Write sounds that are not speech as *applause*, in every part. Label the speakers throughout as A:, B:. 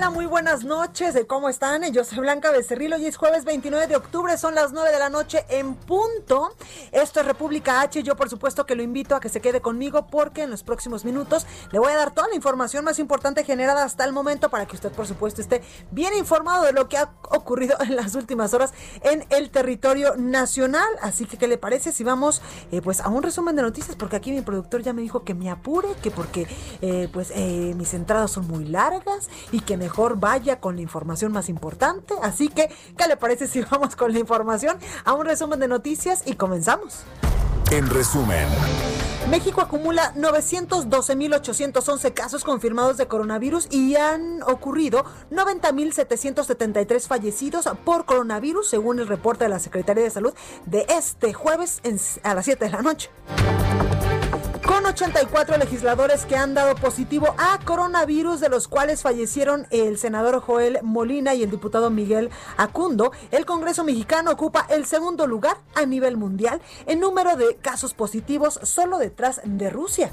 A: Hola, muy buenas noches. ¿Cómo están? Yo soy Blanca Becerril. Hoy es jueves 29 de octubre, son las 9 de la noche en punto. Esto es República H. Yo, por supuesto, que lo invito a que se quede conmigo porque en los próximos minutos le voy a dar toda la información más importante generada hasta el momento para que usted, por supuesto, esté bien informado de lo que ha ocurrido en las últimas horas en el territorio nacional. Así que, ¿qué le parece si vamos eh, pues a un resumen de noticias? Porque aquí mi productor ya me dijo que me apure, que porque eh, pues eh, mis entradas son muy largas y que mejor vaya con la información más importante. Así que, ¿qué le parece si *laughs* vamos con la información a un resumen de noticias y comenzamos?
B: En resumen.
A: México acumula 912.811 casos confirmados de coronavirus y han ocurrido 90.773 fallecidos por coronavirus, según el reporte de la Secretaría de Salud de este jueves a las 7 de la noche. Con 84 legisladores que han dado positivo a coronavirus, de los cuales fallecieron el senador Joel Molina y el diputado Miguel Acundo, el Congreso mexicano ocupa el segundo lugar a nivel mundial en número de casos positivos, solo detrás de Rusia.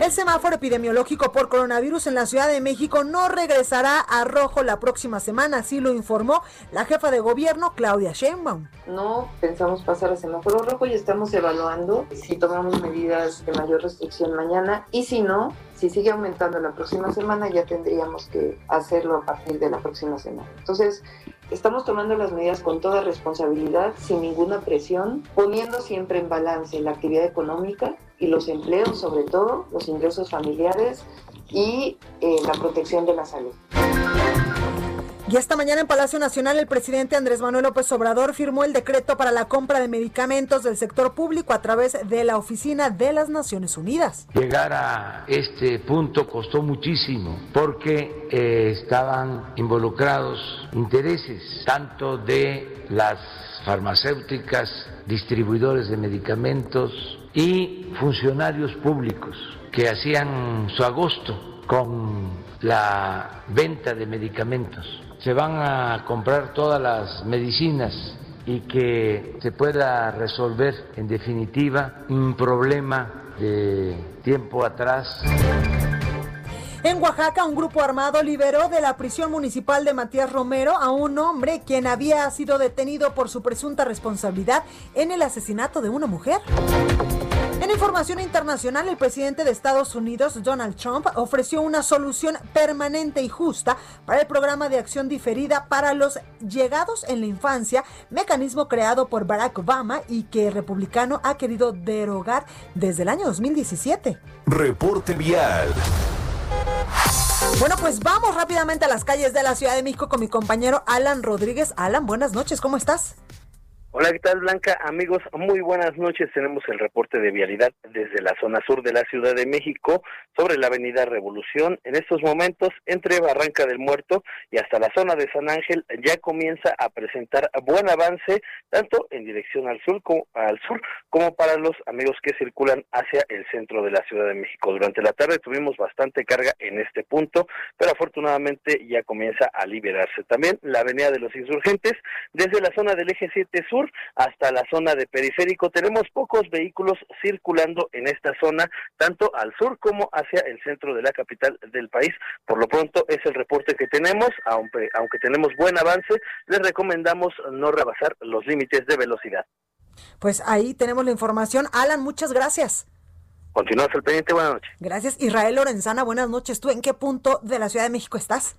A: El semáforo epidemiológico por coronavirus en la Ciudad de México no regresará a rojo la próxima semana, así lo informó la jefa de gobierno Claudia Sheinbaum.
C: No pensamos pasar a semáforo rojo y estamos evaluando si tomamos medidas de mayor restricción mañana y si no, si sigue aumentando la próxima semana ya tendríamos que hacerlo a partir de la próxima semana. Entonces, estamos tomando las medidas con toda responsabilidad, sin ninguna presión, poniendo siempre en balance la actividad económica y los empleos, sobre todo los ingresos familiares y eh, la protección de la salud.
A: Y esta mañana en Palacio Nacional el presidente Andrés Manuel López Obrador firmó el decreto para la compra de medicamentos del sector público a través de la Oficina de las Naciones Unidas.
D: Llegar a este punto costó muchísimo porque eh, estaban involucrados intereses tanto de las farmacéuticas, distribuidores de medicamentos y funcionarios públicos que hacían su agosto con la venta de medicamentos se van a comprar todas las medicinas y que se pueda resolver en definitiva un problema de tiempo atrás.
A: En Oaxaca, un grupo armado liberó de la prisión municipal de Matías Romero a un hombre quien había sido detenido por su presunta responsabilidad en el asesinato de una mujer. En información internacional, el presidente de Estados Unidos, Donald Trump, ofreció una solución permanente y justa para el programa de acción diferida para los llegados en la infancia, mecanismo creado por Barack Obama y que el republicano ha querido derogar desde el año 2017.
B: Reporte vial.
A: Bueno, pues vamos rápidamente a las calles de la Ciudad de México con mi compañero Alan Rodríguez. Alan, buenas noches, ¿cómo estás?
E: Hola, ¿qué tal Blanca? Amigos, muy buenas noches. Tenemos el reporte de vialidad desde la zona sur de la Ciudad de México sobre la avenida Revolución. En estos momentos, entre Barranca del Muerto y hasta la zona de San Ángel, ya comienza a presentar buen avance, tanto en dirección al sur como, al sur, como para los amigos que circulan hacia el centro de la Ciudad de México. Durante la tarde tuvimos bastante carga en este punto, pero afortunadamente ya comienza a liberarse. También la avenida de los insurgentes, desde la zona del eje 7 sur, hasta la zona de periférico. Tenemos pocos vehículos circulando en esta zona, tanto al sur como hacia el centro de la capital del país. Por lo pronto es el reporte que tenemos, aunque, aunque tenemos buen avance, les recomendamos no rebasar los límites de velocidad.
A: Pues ahí tenemos la información. Alan, muchas gracias.
E: Continúas al pendiente, buenas noches.
A: Gracias. Israel Lorenzana, buenas noches. ¿Tú en qué punto de la Ciudad de México estás?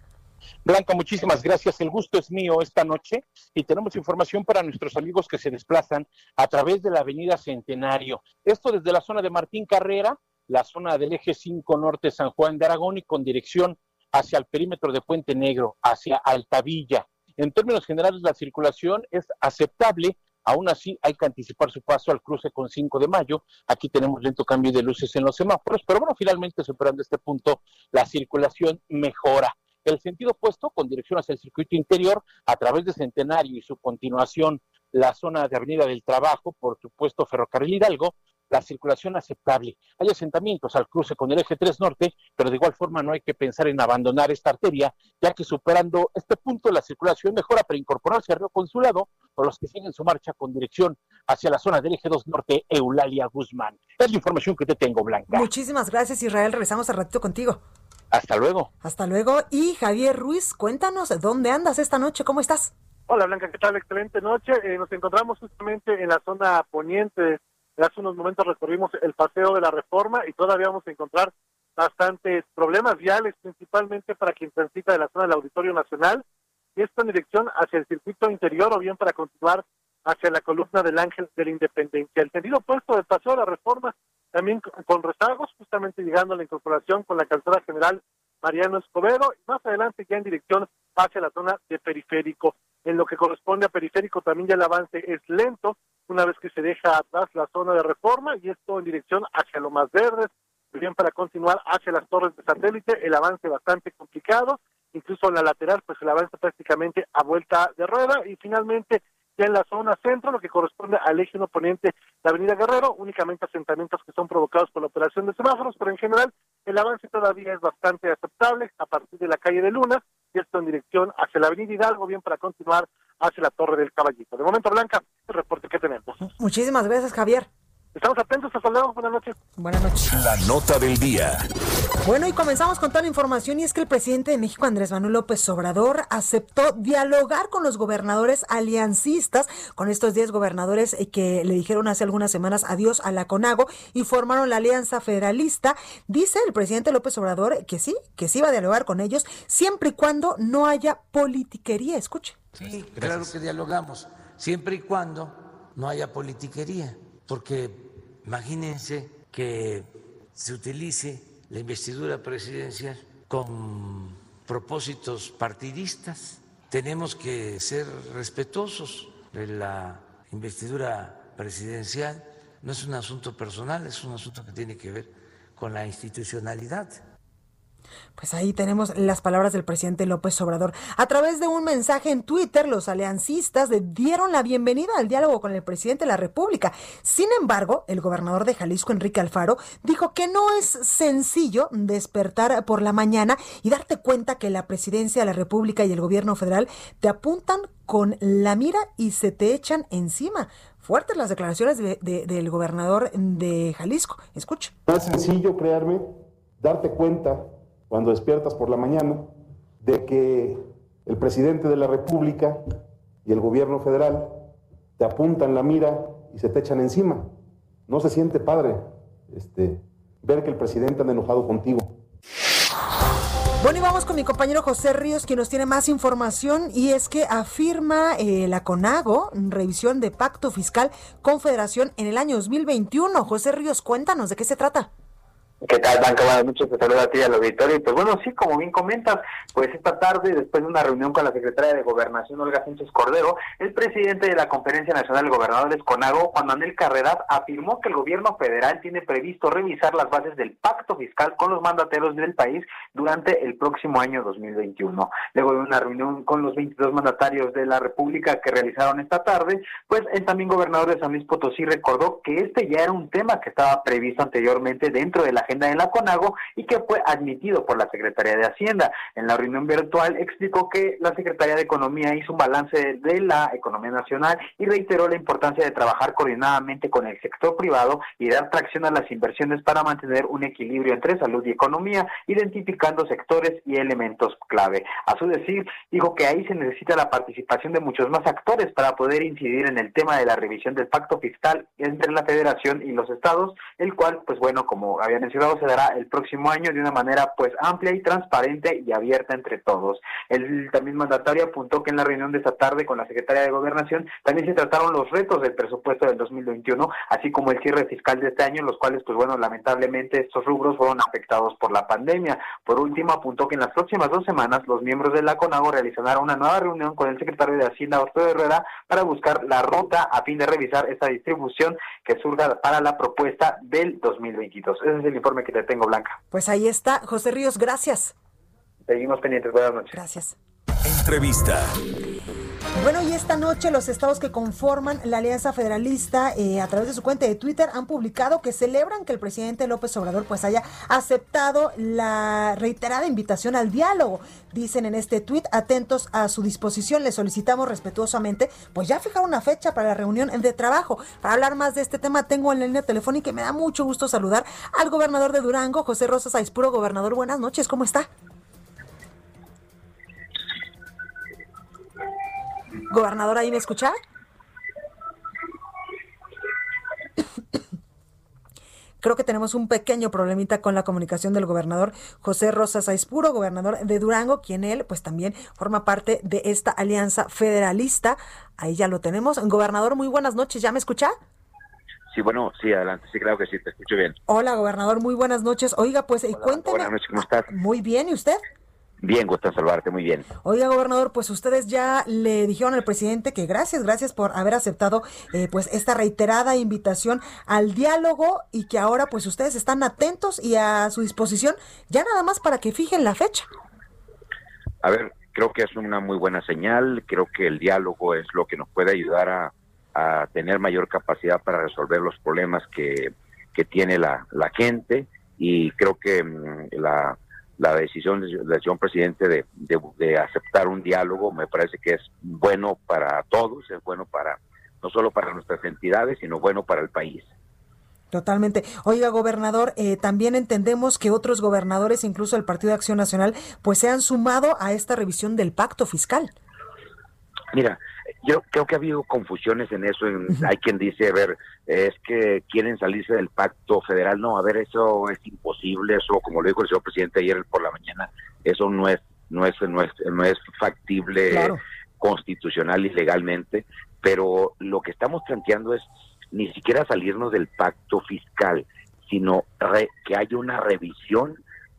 F: Blanca, muchísimas gracias. El gusto es mío esta noche y tenemos información para nuestros amigos que se desplazan a través de la Avenida Centenario. Esto desde la zona de Martín Carrera la zona del eje 5 norte San Juan de Aragón y con dirección hacia el perímetro de Puente Negro, hacia Altavilla. En términos generales, la circulación es aceptable, Aún así, hay que anticipar su paso al cruce con 5 de mayo. Aquí tenemos lento cambio de luces en los semáforos, pero bueno, finalmente superando este punto, la circulación mejora. El sentido opuesto, con dirección hacia el circuito interior, a través de Centenario y su continuación, la zona de Avenida del Trabajo, por supuesto, Ferrocarril Hidalgo, la circulación aceptable. Hay asentamientos al cruce con el eje 3 norte, pero de igual forma no hay que pensar en abandonar esta arteria, ya que superando este punto la circulación mejora para incorporarse al río Consulado o los que siguen su marcha con dirección hacia la zona del eje 2 norte, Eulalia Guzmán. Es la información que te tengo, Blanca.
A: Muchísimas gracias, Israel. Regresamos al ratito contigo.
F: Hasta luego.
A: Hasta luego. Y Javier Ruiz, cuéntanos, ¿dónde andas esta noche? ¿Cómo estás?
G: Hola Blanca, ¿qué tal? Excelente noche. Eh, nos encontramos justamente en la zona poniente Hace unos momentos recorrimos el paseo de la reforma y todavía vamos a encontrar bastantes problemas viales, principalmente para quien transita de la zona del Auditorio Nacional, y esto en dirección hacia el circuito interior o bien para continuar hacia la columna del Ángel de la Independencia. El sentido opuesto del paseo de la reforma, también con rezagos, justamente llegando a la incorporación con la calzada general Mariano Escobedo, y más adelante ya en dirección hacia la zona de periférico. En lo que corresponde a periférico también ya el avance es lento, una vez que se deja atrás la zona de reforma y esto en dirección hacia lo más verdes, bien para continuar hacia las torres de satélite, el avance bastante complicado, incluso en la lateral pues el avance prácticamente a vuelta de rueda y finalmente ya en la zona centro, lo que corresponde al eje oponente de Avenida Guerrero, únicamente asentamientos que son provocados por la operación de semáforos, pero en general el avance todavía es bastante aceptable a partir de la calle de Luna, y esto en dirección hacia la Avenida Hidalgo, bien para continuar hacia la Torre del Caballito. De momento, Blanca, el reporte que tenemos.
A: Muchísimas gracias, Javier.
G: Estamos atentos, hasta luego, buenas noches.
A: Buenas noches.
B: La nota del día.
A: Bueno, y comenzamos con toda la información y es que el presidente de México, Andrés Manuel López Obrador, aceptó dialogar con los gobernadores aliancistas, con estos 10 gobernadores eh, que le dijeron hace algunas semanas adiós a la CONAGO y formaron la Alianza Federalista. Dice el presidente López Obrador que sí, que sí va a dialogar con ellos siempre y cuando no haya politiquería. Escuche.
D: Sí, claro que dialogamos, siempre y cuando no haya politiquería, porque imagínense que se utilice la investidura presidencial con propósitos partidistas. Tenemos que ser respetuosos de la investidura presidencial. No es un asunto personal, es un asunto que tiene que ver con la institucionalidad.
A: Pues ahí tenemos las palabras del presidente López Obrador. A través de un mensaje en Twitter, los aliancistas dieron la bienvenida al diálogo con el presidente de la República. Sin embargo, el gobernador de Jalisco, Enrique Alfaro, dijo que no es sencillo despertar por la mañana y darte cuenta que la presidencia de la República y el gobierno federal te apuntan con la mira y se te echan encima. Fuertes las declaraciones del gobernador de Jalisco. Escucha.
H: No es sencillo, crearme, darte cuenta cuando despiertas por la mañana, de que el presidente de la República y el gobierno federal te apuntan la mira y se te echan encima. No se siente padre este, ver que el presidente anda enojado contigo.
A: Bueno, y vamos con mi compañero José Ríos, quien nos tiene más información, y es que afirma eh, la CONAGO, revisión de pacto fiscal confederación en el año 2021. José Ríos, cuéntanos de qué se trata.
I: ¿Qué tal, Blanca? Buenas noches, te saludo a ti al auditorio. Y pues bueno, sí, como bien comentas, pues esta tarde, después de una reunión con la secretaria de Gobernación, Olga Sánchez Cordero, el presidente de la Conferencia Nacional de Gobernadores, CONAGO, Juan Manuel Carreras, afirmó que el gobierno federal tiene previsto revisar las bases del pacto fiscal con los mandateros del país durante el próximo año 2021. Luego de una reunión con los 22 mandatarios de la República que realizaron esta tarde, pues el también gobernador de San Luis Potosí recordó que este ya era un tema que estaba previsto anteriormente dentro de la agenda de la CONAGO y que fue admitido por la Secretaría de Hacienda. En la reunión virtual explicó que la Secretaría de Economía hizo un balance de la economía nacional y reiteró la importancia de trabajar coordinadamente con el sector privado y dar tracción a las inversiones para mantener un equilibrio entre salud y economía, identificando sectores y elementos clave. A su decir, dijo que ahí se necesita la participación de muchos más actores para poder incidir en el tema de la revisión del pacto fiscal entre la federación y los estados, el cual, pues bueno, como había mencionado, se dará el próximo año de una manera pues amplia y transparente y abierta entre todos. El también mandatario apuntó que en la reunión de esta tarde con la Secretaría de Gobernación también se trataron los retos del presupuesto del 2021, así como el cierre fiscal de este año, los cuales pues bueno, lamentablemente estos rubros fueron afectados por la pandemia. Por último, apuntó que en las próximas dos semanas los miembros de la CONAGO realizarán una nueva reunión con el secretario de Hacienda, Arturo Herrera, para buscar la ruta a fin de revisar esta distribución que surga para la propuesta del 2022. Ese es el informe que te tengo, Blanca.
A: Pues ahí está. José Ríos, gracias.
I: Seguimos pendientes. Buenas noches.
A: Gracias.
B: Entrevista.
A: Bueno, y esta noche los estados que conforman la Alianza Federalista eh, a través de su cuenta de Twitter han publicado que celebran que el presidente López Obrador pues haya aceptado la reiterada invitación al diálogo. Dicen en este tuit, atentos a su disposición, le solicitamos respetuosamente pues ya fijar una fecha para la reunión de trabajo. Para hablar más de este tema tengo en la línea telefónica y me da mucho gusto saludar al gobernador de Durango, José Rosas Aispuro. Gobernador, buenas noches, ¿cómo está? Gobernador, ¿ahí me escucha? Creo que tenemos un pequeño problemita con la comunicación del gobernador José Rosas Aispuro, gobernador de Durango, quien él pues también forma parte de esta alianza federalista. Ahí ya lo tenemos. Gobernador, muy buenas noches. ¿Ya me escucha?
J: Sí, bueno, sí, adelante. Sí, claro que sí, te escucho bien.
A: Hola, gobernador, muy buenas noches. Oiga, pues
J: Hola,
A: cuénteme.
J: Buenas noches, ¿cómo estás?
A: Muy bien, ¿y usted?
J: Bien, gusto saludarte, muy bien.
A: Oiga, gobernador, pues ustedes ya le dijeron al presidente que gracias, gracias por haber aceptado eh, pues esta reiterada invitación al diálogo y que ahora pues ustedes están atentos y a su disposición ya nada más para que fijen la fecha.
J: A ver, creo que es una muy buena señal, creo que el diálogo es lo que nos puede ayudar a, a tener mayor capacidad para resolver los problemas que, que tiene la, la gente y creo que mm, la la decisión del decisión presidente de, de, de, aceptar un diálogo me parece que es bueno para todos, es bueno para no solo para nuestras entidades, sino bueno para el país.
A: Totalmente. Oiga, gobernador, eh, también entendemos que otros gobernadores, incluso el Partido de Acción Nacional, pues se han sumado a esta revisión del pacto fiscal.
J: Mira, yo creo que ha habido confusiones en eso. En, hay quien dice, a ver, es que quieren salirse del pacto federal. No, a ver, eso es imposible. Eso, como lo dijo el señor presidente ayer por la mañana, eso no es, no es, no es, no es factible claro. constitucional y legalmente. Pero lo que estamos planteando es ni siquiera salirnos del pacto fiscal, sino re, que haya una revisión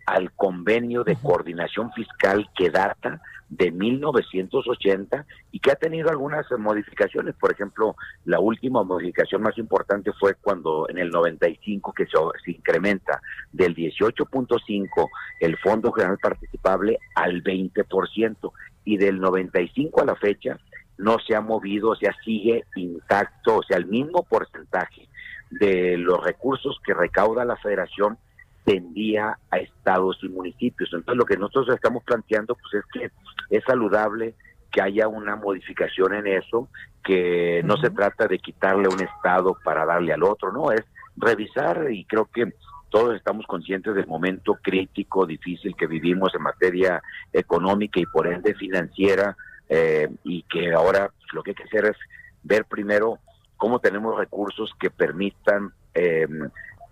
J: al convenio de coordinación fiscal que data de 1980 y que ha tenido algunas modificaciones. Por ejemplo, la última modificación más importante fue cuando en el 95 que se, se incrementa del 18.5 el Fondo General Participable al 20% y del 95 a la fecha no se ha movido, o sea, sigue intacto, o sea, el mismo porcentaje de los recursos que recauda la federación tendía a estados y municipios. Entonces lo que nosotros estamos planteando pues es que es saludable que haya una modificación en eso, que no uh -huh. se trata de quitarle un estado para darle al otro, no, es revisar y creo que todos estamos conscientes del momento crítico, difícil que vivimos en materia económica y por ende financiera, eh, y que ahora lo que hay que hacer es ver primero cómo tenemos recursos que permitan eh,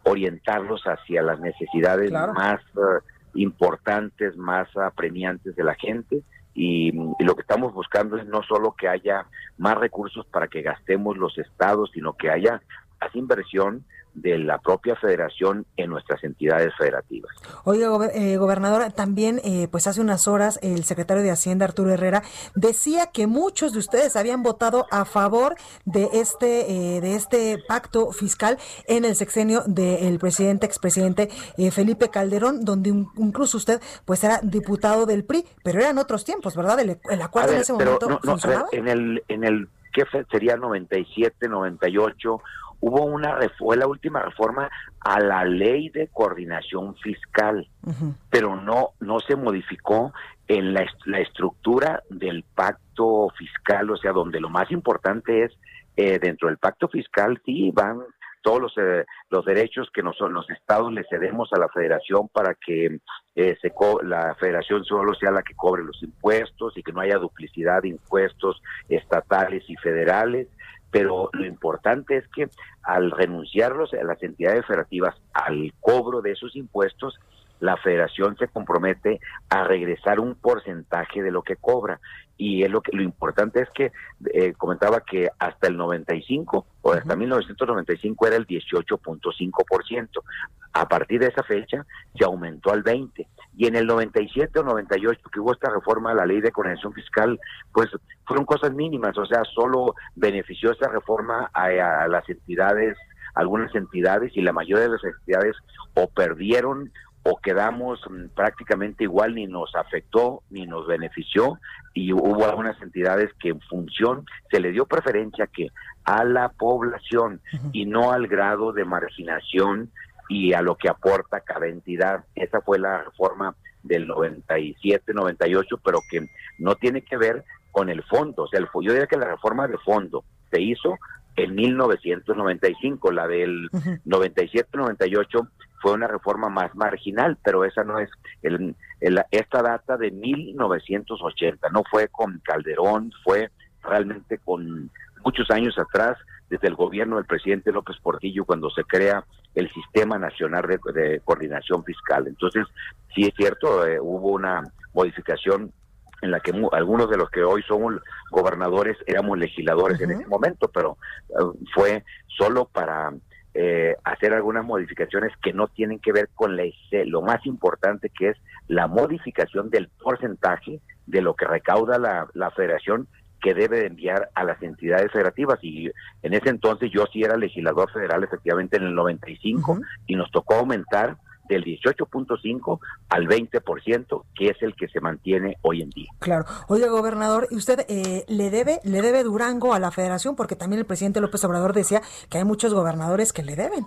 J: orientarlos hacia las necesidades claro. más uh, importantes, más apremiantes de la gente. Y, y, lo que estamos buscando es no solo que haya más recursos para que gastemos los estados, sino que haya más inversión de la propia federación en nuestras entidades federativas.
A: Oiga, eh, gobernadora, también eh, pues hace unas horas el secretario de Hacienda, Arturo Herrera, decía que muchos de ustedes habían votado a favor de este, eh, de este pacto fiscal en el sexenio del presidente, expresidente eh, Felipe Calderón, donde un, incluso usted pues era diputado del PRI, pero eran otros tiempos, ¿verdad? El, el acuerdo
J: ver,
A: en ese momento
J: no, no,
A: funcionaba.
J: Ver, en el, en el, ¿qué sería 97, 98? Hubo una fue la última reforma a la ley de coordinación fiscal, uh -huh. pero no no se modificó en la, la, estructura del pacto fiscal, o sea, donde lo más importante es eh, dentro del pacto fiscal sí van todos los, eh, los derechos que nos, los estados le cedemos a la federación para que eh, se la federación solo sea la que cobre los impuestos y que no haya duplicidad de impuestos estatales y federales pero lo importante es que al renunciarlos a las entidades federativas al cobro de esos impuestos, la federación se compromete a regresar un porcentaje de lo que cobra. Y es lo que lo importante es que eh, comentaba que hasta el 95 o hasta 1995 era el 18.5%. A partir de esa fecha se aumentó al 20 y en el 97 o 98 que hubo esta reforma a la ley de coordinación fiscal, pues fueron cosas mínimas, o sea, solo benefició esa reforma a, a las entidades algunas entidades y la mayoría de las entidades o perdieron o quedamos mm, prácticamente igual, ni nos afectó ni nos benefició, y hubo algunas entidades que en función se le dio preferencia que a la población y no al grado de marginación y a lo que aporta cada entidad. Esa fue la reforma del 97-98, pero que no tiene que ver con el fondo. O sea, el, yo diría que la reforma de fondo se hizo en 1995, la del 97-98 fue una reforma más marginal, pero esa no es el, esta data de 1980, no fue con Calderón, fue realmente con muchos años atrás, desde el gobierno del presidente López Portillo, cuando se crea el Sistema Nacional de, Coordinación Fiscal. Entonces, sí es cierto, eh, hubo una modificación en la que algunos de los que hoy somos gobernadores éramos legisladores en ese momento, pero eh, fue solo para eh, hacer algunas modificaciones que no tienen que ver con la, lo más importante que es la modificación del porcentaje de lo que recauda la, la federación que debe de enviar a las entidades federativas. Y en ese entonces yo sí era legislador federal efectivamente en el 95 y nos tocó aumentar del 18.5 al 20%, que es el que se mantiene hoy en día.
A: Claro. Oye, gobernador, ¿y usted eh, le debe le debe Durango a la federación? Porque también el presidente López Obrador decía que hay muchos gobernadores que le deben.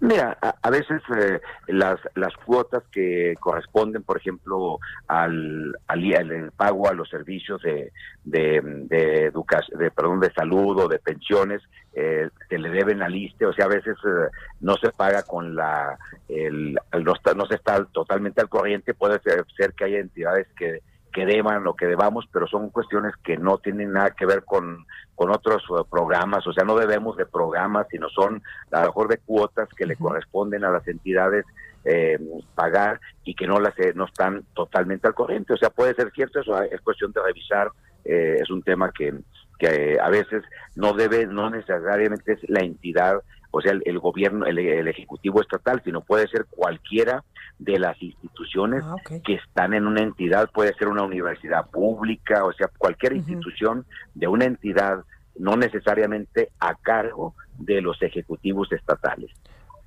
J: Mira, a, veces eh, las, las cuotas que corresponden, por ejemplo, al, al, pago a los servicios de, de, de, de, perdón, de salud o de pensiones, eh, se le deben al ISTE, o sea, a veces eh, no se paga con la, el, no, está, no se está totalmente al corriente, puede ser que haya entidades que que deban o que debamos, pero son cuestiones que no tienen nada que ver con, con otros eh, programas, o sea, no debemos de programas, sino son a lo mejor de cuotas que le corresponden a las entidades eh, pagar y que no las eh, no están totalmente al corriente, o sea, puede ser cierto, eso es cuestión de revisar, es un tema que, que a veces no debe, no necesariamente es la entidad o sea, el, gobierno, el, ejecutivo estatal, sino puede ser cualquiera de las instituciones ah, que están en una entidad, puede ser una universidad pública, o sea, cualquier institución de una entidad, no necesariamente a cargo de los ejecutivos estatales.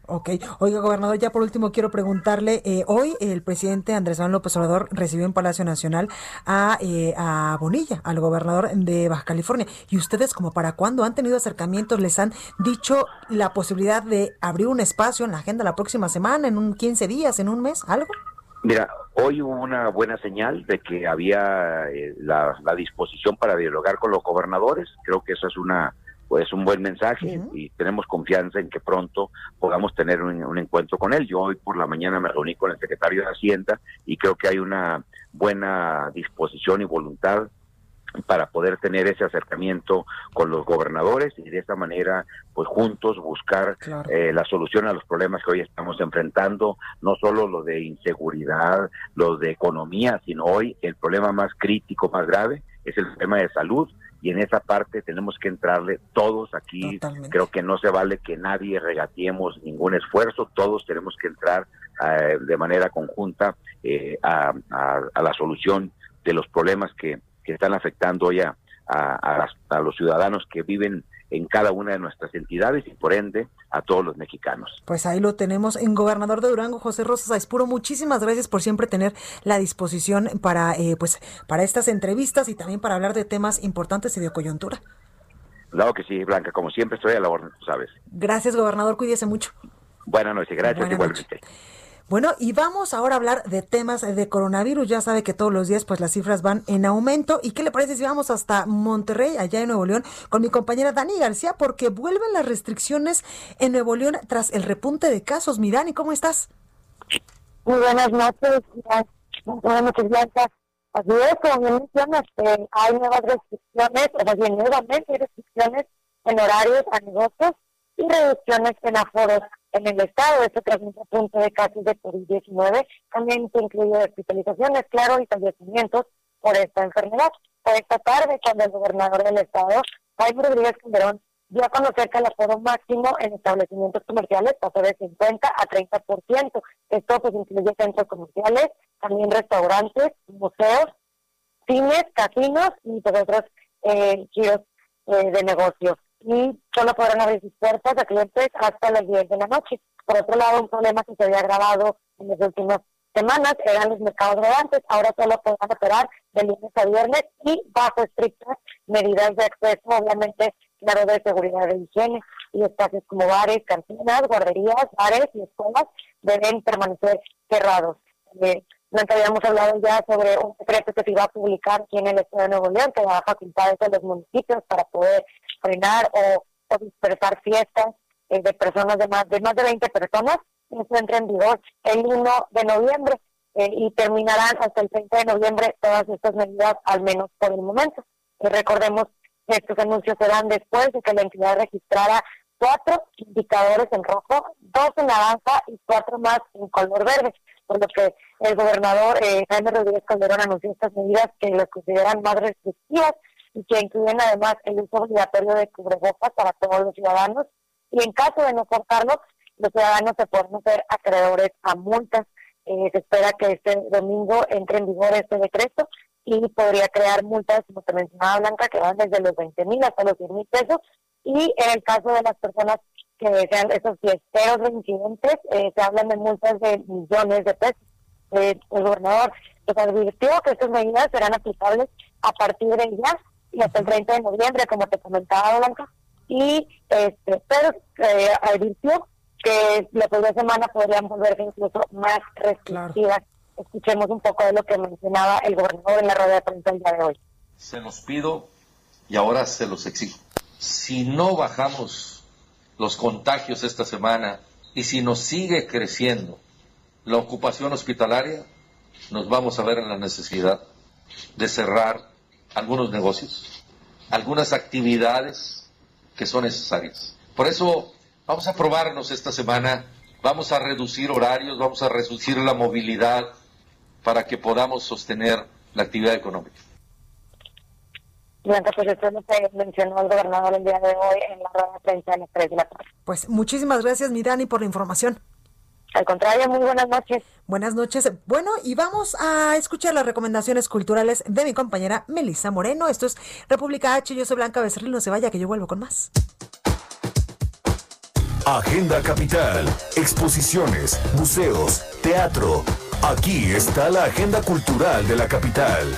A: Ok. Oiga, gobernador, ya por último quiero preguntarle, eh, hoy el presidente Andrés Manuel López Obrador recibió en Palacio Nacional a, eh, a Bonilla, al gobernador de Baja California. ¿Y ustedes como para cuándo han tenido acercamientos? ¿Les han dicho la posibilidad de abrir un espacio en la agenda la próxima semana, en un 15 días, en un mes, algo?
J: Mira, hoy hubo una buena señal de que había eh, la, la disposición para dialogar con los gobernadores. Creo que eso es una pues un buen mensaje y tenemos confianza en que pronto podamos tener un, encuentro con él. Yo hoy por la mañana me reuní con el secretario de Hacienda y creo que hay una buena disposición y voluntad para poder tener ese acercamiento con los gobernadores y de esta manera, pues juntos buscar eh, la solución a los problemas que hoy estamos enfrentando, no solo lo de inseguridad, lo de economía, sino hoy el problema más crítico, más grave, es el tema de salud y en esa parte tenemos que entrarle todos aquí. Creo que no se vale que nadie regateemos ningún esfuerzo, todos tenemos que entrar eh, de manera conjunta eh, a, la solución de los problemas que, que están afectando ya a, a los ciudadanos que viven en cada una de nuestras entidades y por ende a todos los mexicanos.
A: Pues ahí lo tenemos en Gobernador de Durango, José Rosas Aispuro. Muchísimas gracias por siempre tener la disposición para, eh, pues, para estas entrevistas y también para hablar de temas importantes y de coyuntura.
J: Claro que sí, Blanca, como siempre estoy a la orden, tú sabes.
A: Gracias, gobernador, cuídese mucho.
J: Buenas noches, gracias igualmente.
A: Bueno, y vamos ahora a hablar de temas de coronavirus. Ya sabe que todos los días pues las cifras van en aumento. ¿Y qué le parece si vamos hasta Monterrey, allá en Nuevo León, con mi compañera Dani García? Porque vuelven las restricciones en Nuevo León tras el repunte de casos. Mi Dani, ¿cómo estás?
K: Muy buenas noches. Buenas noches, Blanca. Así es, como mencionas, eh, hay nuevas restricciones, o sea, nuevamente hay restricciones
L: en horarios a negocios y reducciones en aforos en el estado. Este tras un punto de casos de COVID-19 también se incluye hospitalizaciones, claro, y fallecimientos por esta enfermedad. Por esta tarde, cuando el gobernador del estado, Jaime Rodríguez Calderón, dio a conocer que el aforo máximo en establecimientos comerciales pasó de 50 a 30%. Esto pues incluye centros comerciales, también restaurantes, museos, cines, casinos y pues otros eh, giros eh, de negocios. Y solo podrán abrir sus puertas a clientes hasta las 10 de la noche. Por otro lado, un problema que se había agravado en las últimas semanas eran los mercados rodantes. Ahora solo podrán operar de lunes a viernes y bajo estrictas medidas de acceso, obviamente, claro, de seguridad de higiene. Y espacios como bares, cantinas, guarderías, bares y escuelas deben permanecer cerrados. Eh, habíamos hablado ya sobre un decreto que se iba a publicar aquí en el Estado de Nuevo León, que da facultades a los municipios para poder frenar o, dispersar fiestas eh, de personas de más de más de 20 personas. Eso entra en vigor el 1 de noviembre eh, y terminarán hasta el 30 de noviembre todas estas medidas, al menos por el momento. Y recordemos que estos anuncios se dan después de que la entidad registrara cuatro indicadores en rojo, dos en naranja y cuatro más en color verde por lo que el gobernador eh, Jaime Rodríguez Calderón anunció estas medidas que las consideran más restrictivas y que incluyen además el uso obligatorio de cubrebocas para todos los ciudadanos y en caso de no portarlo, los ciudadanos se pueden ser acreedores a multas. Eh, se espera que este domingo entre en vigor este decreto y podría crear multas, como te mencionaba Blanca, que van desde los 20 mil hasta los 10 mil pesos. Y en el caso de las personas que sean esos fiesteros reincidentes, eh, se hablan de multas de millones de pesos. Eh, el gobernador nos advirtió que estas medidas serán aplicables a partir de ya y hasta el 30 de noviembre, como te comentaba Blanca, y este, pero eh, advirtió que la próxima semana podrían volverse incluso más restrictivas. Escuchemos un poco de lo que mencionaba el gobernador en la rueda de prensa el día de hoy.
M: Se los pido y ahora se los exijo. Si no bajamos los contagios esta semana y si nos sigue creciendo la ocupación hospitalaria, nos vamos a ver en la necesidad de cerrar algunos negocios, algunas actividades que son necesarias. Por eso vamos a probarnos esta semana, vamos a reducir horarios, vamos a reducir la movilidad para que podamos sostener la actividad económica.
L: Blanca, pues esto lo que mencionó el gobernador el día de hoy en la rueda de prensa de las 3 de la tarde.
A: Pues muchísimas gracias, mi Dani, por la información.
L: Al contrario, muy buenas noches.
A: Buenas noches. Bueno, y vamos a escuchar las recomendaciones culturales de mi compañera Melissa Moreno. Esto es República H. Yo soy Blanca Becerril. No se vaya, que yo vuelvo con más.
B: Agenda Capital, exposiciones, museos, teatro. Aquí está la agenda cultural de la capital.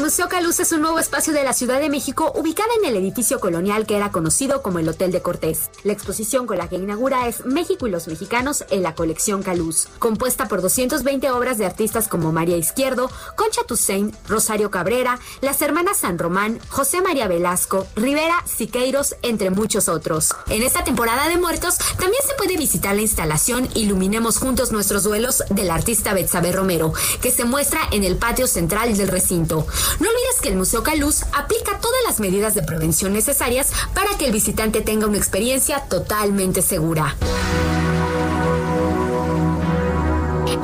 N: El Museo Caluz es un nuevo espacio de la Ciudad de México ubicado en el edificio colonial que era conocido como el Hotel de Cortés. La exposición con la que inaugura es México y los mexicanos en la colección Caluz, compuesta por 220 obras de artistas como María Izquierdo, Concha Toussaint, Rosario Cabrera, las hermanas San Román, José María Velasco, Rivera, Siqueiros, entre muchos otros. En esta temporada de muertos también se puede visitar la instalación Iluminemos juntos nuestros duelos del artista Betsabe Romero, que se muestra en el patio central del recinto. No olvides que el Museo Caluz aplica todas las medidas de prevención necesarias para que el visitante tenga una experiencia totalmente segura.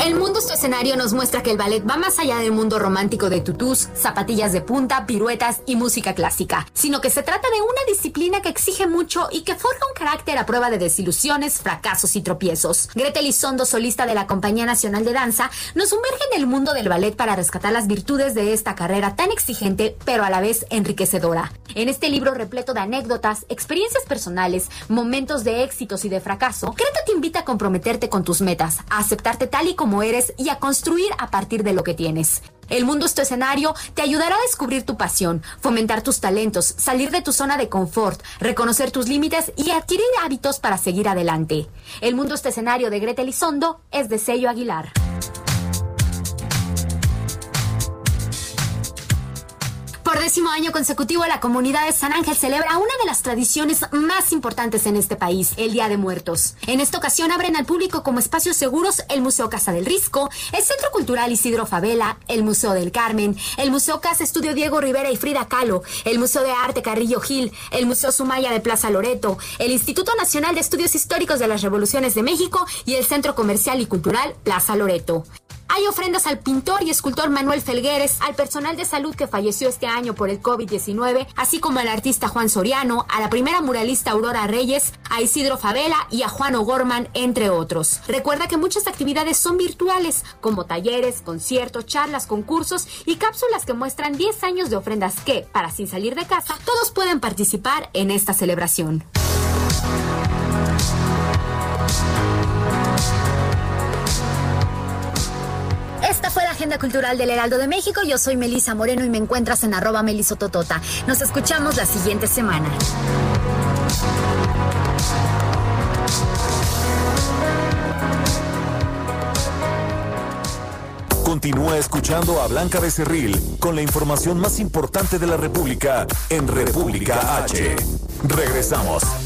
N: El mundo este escenario nos muestra que el ballet va más allá del mundo romántico de tutús, zapatillas de punta, piruetas y música clásica, sino que se trata de una disciplina que exige mucho y que forja un carácter a prueba de desilusiones, fracasos y tropiezos. Gretel Elizondo, solista de la Compañía Nacional de Danza, nos sumerge en el mundo del ballet para rescatar las virtudes de esta carrera tan exigente, pero a la vez enriquecedora. En este libro repleto de anécdotas, experiencias personales, momentos de éxitos y de fracaso, Greta te invita a comprometerte con tus metas, a aceptarte tal y como como eres y a construir a partir de lo que tienes. El mundo es tu escenario, te ayudará a descubrir tu pasión, fomentar tus talentos, salir de tu zona de confort, reconocer tus límites y adquirir hábitos para seguir adelante. El mundo es tu escenario de Greta Elizondo es de sello Aguilar. Por décimo año consecutivo, la comunidad de San Ángel celebra una de las tradiciones más importantes en este país, el Día de Muertos. En esta ocasión abren al público como espacios seguros el Museo Casa del Risco, el Centro Cultural Isidro Favela, el Museo del Carmen, el Museo Casa Estudio Diego Rivera y Frida Kahlo, el Museo de Arte Carrillo Gil, el Museo Sumaya de Plaza Loreto, el Instituto Nacional de Estudios Históricos de las Revoluciones de México y el Centro Comercial y Cultural Plaza Loreto. Hay ofrendas al pintor y escultor Manuel Felgueres, al personal de salud que falleció este año por el COVID-19, así como al artista Juan Soriano, a la primera muralista Aurora Reyes, a Isidro Favela y a Juan O'Gorman, entre otros. Recuerda que muchas actividades son virtuales, como talleres, conciertos, charlas, concursos y cápsulas que muestran 10 años de ofrendas que, para sin salir de casa, todos pueden participar en esta celebración. Fue la Agenda Cultural del Heraldo de México. Yo soy Melisa Moreno y me encuentras en arroba melisototota. Nos escuchamos la siguiente semana.
B: Continúa escuchando a Blanca Becerril con la información más importante de la República en República H. Regresamos.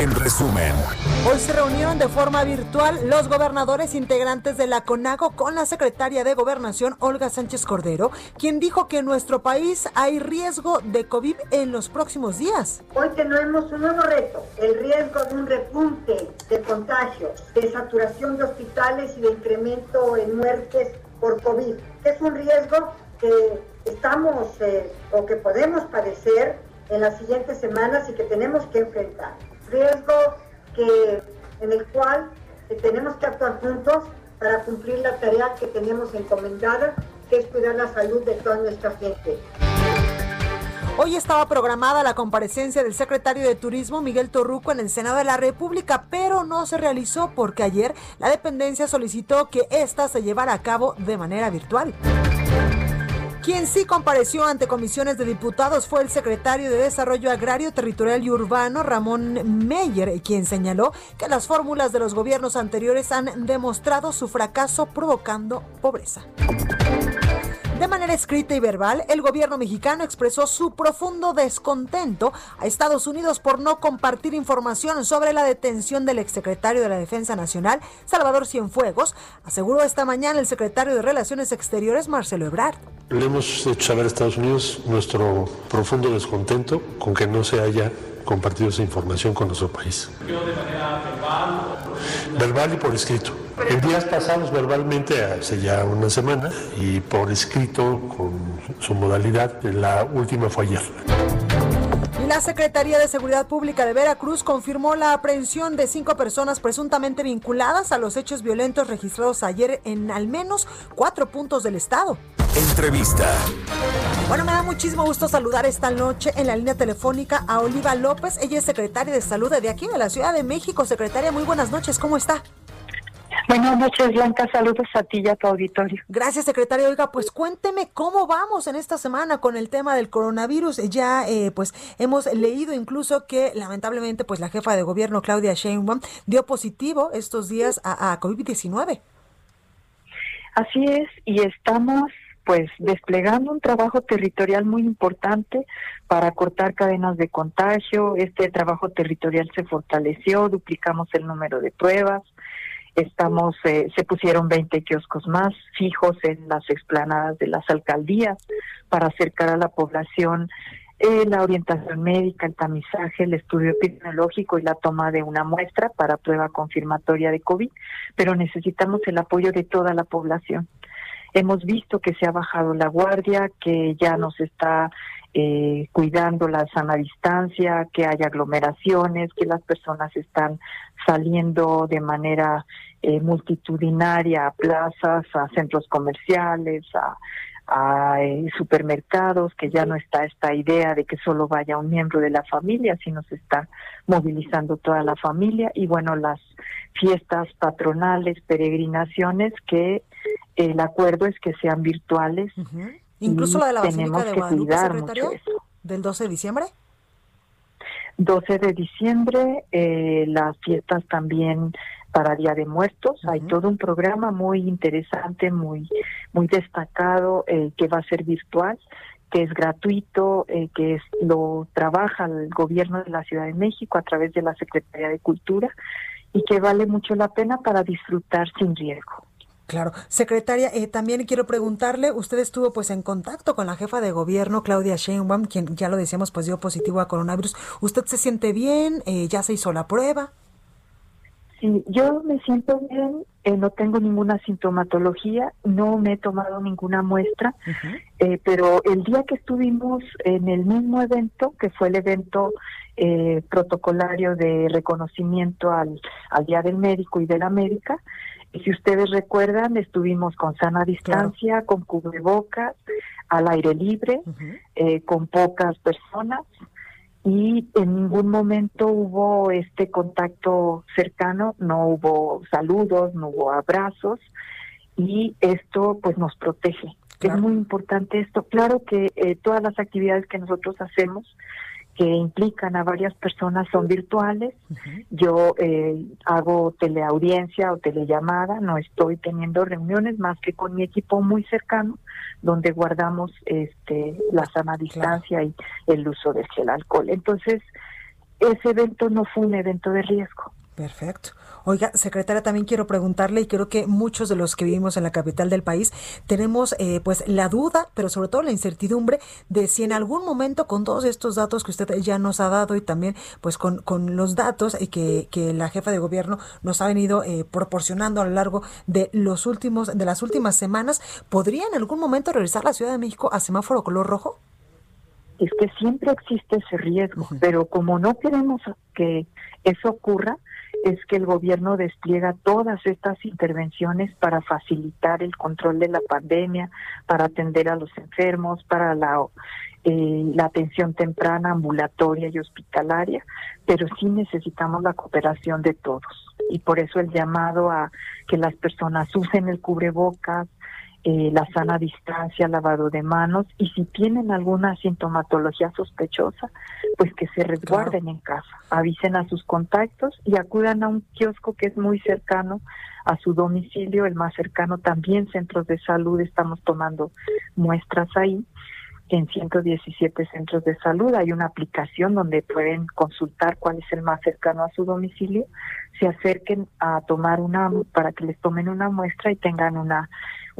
B: En resumen,
A: Hoy se reunieron de forma virtual los gobernadores integrantes de la CONAGO con la secretaria de Gobernación, Olga Sánchez Cordero, quien dijo que en nuestro país hay riesgo de COVID en los próximos días.
O: Hoy tenemos un nuevo reto, el riesgo de un repunte de contagios, de saturación de hospitales y de incremento en muertes por COVID. Es un riesgo que estamos eh, o que podemos padecer en las siguientes semanas y que tenemos que enfrentar. Riesgo que, en el cual tenemos que actuar juntos para cumplir la tarea que tenemos encomendada, que es cuidar la salud de toda nuestra gente.
A: Hoy estaba programada la comparecencia del secretario de Turismo Miguel Torruco en el Senado de la República, pero no se realizó porque ayer la dependencia solicitó que ésta se llevara a cabo de manera virtual. Quien sí compareció ante comisiones de diputados fue el secretario de Desarrollo Agrario, Territorial y Urbano, Ramón Meyer, quien señaló que las fórmulas de los gobiernos anteriores han demostrado su fracaso provocando pobreza. De manera escrita y verbal, el gobierno mexicano expresó su profundo descontento a Estados Unidos por no compartir información sobre la detención del exsecretario de la Defensa Nacional, Salvador Cienfuegos, aseguró esta mañana el secretario de Relaciones Exteriores, Marcelo Ebrard.
P: Le hemos hecho saber a Estados Unidos nuestro profundo descontento con que no se haya compartido esa información con nuestro país.
Q: ¿De manera verbal?
P: Verbal y por escrito. En días pasados verbalmente hace ya una semana y por escrito con su modalidad, la última fue ayer.
A: La Secretaría de Seguridad Pública de Veracruz confirmó la aprehensión de cinco personas presuntamente vinculadas a los hechos violentos registrados ayer en al menos cuatro puntos del estado.
B: entrevista.
A: Bueno, me da muchísimo gusto saludar esta noche en la línea telefónica a Oliva López. Ella es secretaria de Salud de aquí, de la Ciudad de México. Secretaria, muy buenas noches. ¿Cómo está?
R: Buenas noches, Blanca. Saludos a ti y a tu auditorio.
A: Gracias, secretaria. Oiga, pues cuénteme cómo vamos en esta semana con el tema del coronavirus. Ya, eh, pues, hemos leído incluso que lamentablemente, pues, la jefa de gobierno, Claudia Sheinbaum, dio positivo estos días a, a COVID-19.
R: Así es, y estamos pues desplegando un trabajo territorial muy importante para cortar cadenas de contagio. Este trabajo territorial se fortaleció, duplicamos el número de pruebas, estamos eh, se pusieron 20 kioscos más fijos en las explanadas de las alcaldías para acercar a la población eh, la orientación médica, el tamizaje, el estudio epidemiológico y la toma de una muestra para prueba confirmatoria de COVID, pero necesitamos el apoyo de toda la población. Hemos visto que se ha bajado la guardia, que ya nos está eh, cuidando la sana distancia, que hay aglomeraciones, que las personas están saliendo de manera eh, multitudinaria a plazas, a centros comerciales, a, a eh, supermercados, que ya no está esta idea de que solo vaya un miembro de la familia, sino se está movilizando toda la familia y bueno, las fiestas patronales, peregrinaciones, que el acuerdo es que sean virtuales.
A: Incluso la de la Basílica de Guadalupe, secretario, del 12 de diciembre.
R: 12 de diciembre, eh, las fiestas también para Día de Muertos. Hay todo un programa muy interesante, muy, muy destacado, eh, que va a ser virtual que es gratuito, eh, que es, lo trabaja el gobierno de la Ciudad de México a través de la Secretaría de Cultura y que vale mucho la pena para disfrutar sin riesgo.
A: Claro, secretaria, eh, también quiero preguntarle, usted estuvo pues en contacto con la jefa de gobierno Claudia Sheinbaum, quien ya lo decíamos pues dio positivo a coronavirus. ¿Usted se siente bien? Eh, ¿Ya se hizo la prueba?
R: Sí, yo me siento bien, eh, no tengo ninguna sintomatología, no me he tomado ninguna muestra, eh, pero el día que estuvimos en el mismo evento, que fue el evento eh, protocolario de reconocimiento al, al Día del Médico y de la Médica, si ustedes recuerdan, estuvimos con sana distancia, con cubrebocas, al aire libre, con pocas personas. Y en ningún momento hubo este contacto cercano, no hubo saludos, no hubo abrazos. Y esto pues nos protege. Es muy importante esto. Claro que eh, todas las actividades que nosotros hacemos que implican a varias personas son virtuales. Yo eh, hago teleaudiencia o telellamada, no estoy teniendo reuniones más que con mi equipo muy cercano, donde guardamos este la sana distancia y el uso del gel alcohol. Entonces, ese evento no fue un evento de riesgo.
A: Perfecto. Oiga, secretaria, también quiero preguntarle y creo que muchos de los que vivimos en la capital del país tenemos eh, pues la duda, pero sobre todo la incertidumbre de si en algún momento con todos estos datos que usted ya nos ha dado y también pues con, con los datos que, que la jefa de gobierno nos ha venido eh, proporcionando a lo largo de los últimos de las últimas semanas, ¿podría en algún momento regresar la Ciudad de México a semáforo color rojo?
R: Es que siempre existe ese riesgo, pero como no queremos que eso ocurra, es que el gobierno despliega todas estas intervenciones para facilitar el control de la pandemia, para atender a los enfermos, para la, eh, la atención temprana, ambulatoria y hospitalaria, pero sí necesitamos la cooperación de todos. Y por eso el llamado a que las personas usen el cubrebocas, eh, la sana distancia, lavado de manos y si tienen alguna sintomatología sospechosa, pues que se resguarden en casa, avisen a sus contactos y acudan a un kiosco que es muy cercano a su domicilio, el más cercano también centros de salud, estamos tomando muestras ahí en 117 centros de salud. Hay una aplicación donde pueden consultar cuál es el más cercano a su domicilio, se acerquen a tomar una, para que les tomen una muestra y tengan una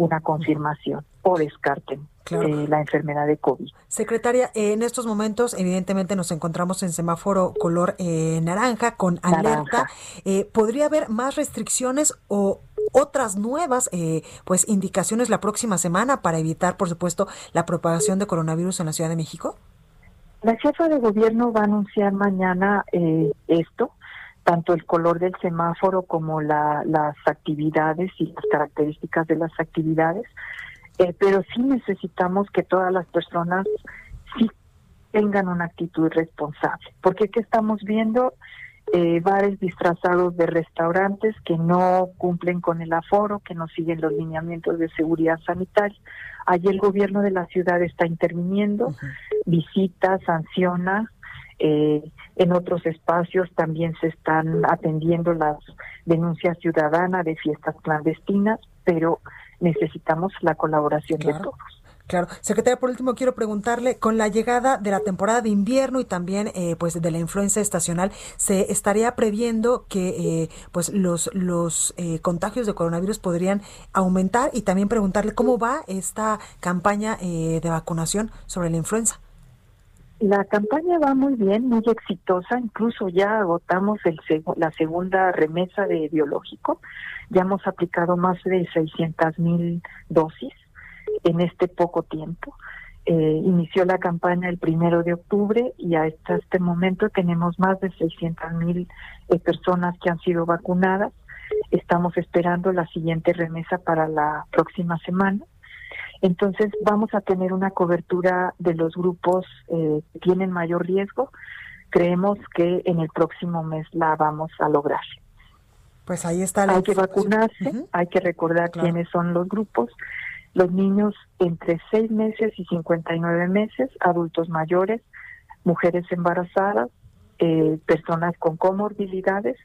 R: una confirmación o descarten eh, la enfermedad de COVID.
A: Secretaria, en estos momentos evidentemente nos encontramos en semáforo color eh, naranja con alerta. Eh, ¿Podría haber más restricciones o otras nuevas pues indicaciones la próxima semana para evitar, por supuesto, la propagación de coronavirus en la Ciudad de México?
R: La jefa de gobierno va a anunciar mañana esto tanto el color del semáforo como la, las actividades y las características de las actividades, eh, pero sí necesitamos que todas las personas sí tengan una actitud responsable, porque ¿qué estamos viendo? Eh, bares disfrazados de restaurantes que no cumplen con el aforo, que no siguen los lineamientos de seguridad sanitaria. Allí el gobierno de la ciudad está interviniendo, visita, sanciona, eh, en otros espacios también se están atendiendo las denuncias ciudadanas de fiestas clandestinas, pero necesitamos la colaboración de todos.
A: Claro. Secretaria, por último, quiero preguntarle, con la llegada de la temporada de invierno y también eh, pues de la influenza estacional, ¿se estaría previendo que eh, pues los, los eh, contagios de coronavirus podrían aumentar? Y también preguntarle cómo va esta campaña de vacunación sobre la influenza.
R: La campaña va muy bien, muy exitosa, incluso ya agotamos el la segunda remesa de biológico, ya hemos aplicado más de 600 mil dosis en este poco tiempo. Eh, inició la campaña el primero de octubre y hasta este momento tenemos más de 600 mil eh, personas que han sido vacunadas. Estamos esperando la siguiente remesa para la próxima semana entonces vamos a tener una cobertura de los grupos eh, que tienen mayor riesgo. Creemos que en el próximo mes la vamos a lograr.
A: Pues ahí está.
R: hay que vacunarse, hay que recordar quiénes son los grupos. Los niños entre 6 meses y 59 meses, adultos mayores, mujeres embarazadas, eh, personas con comorbilidades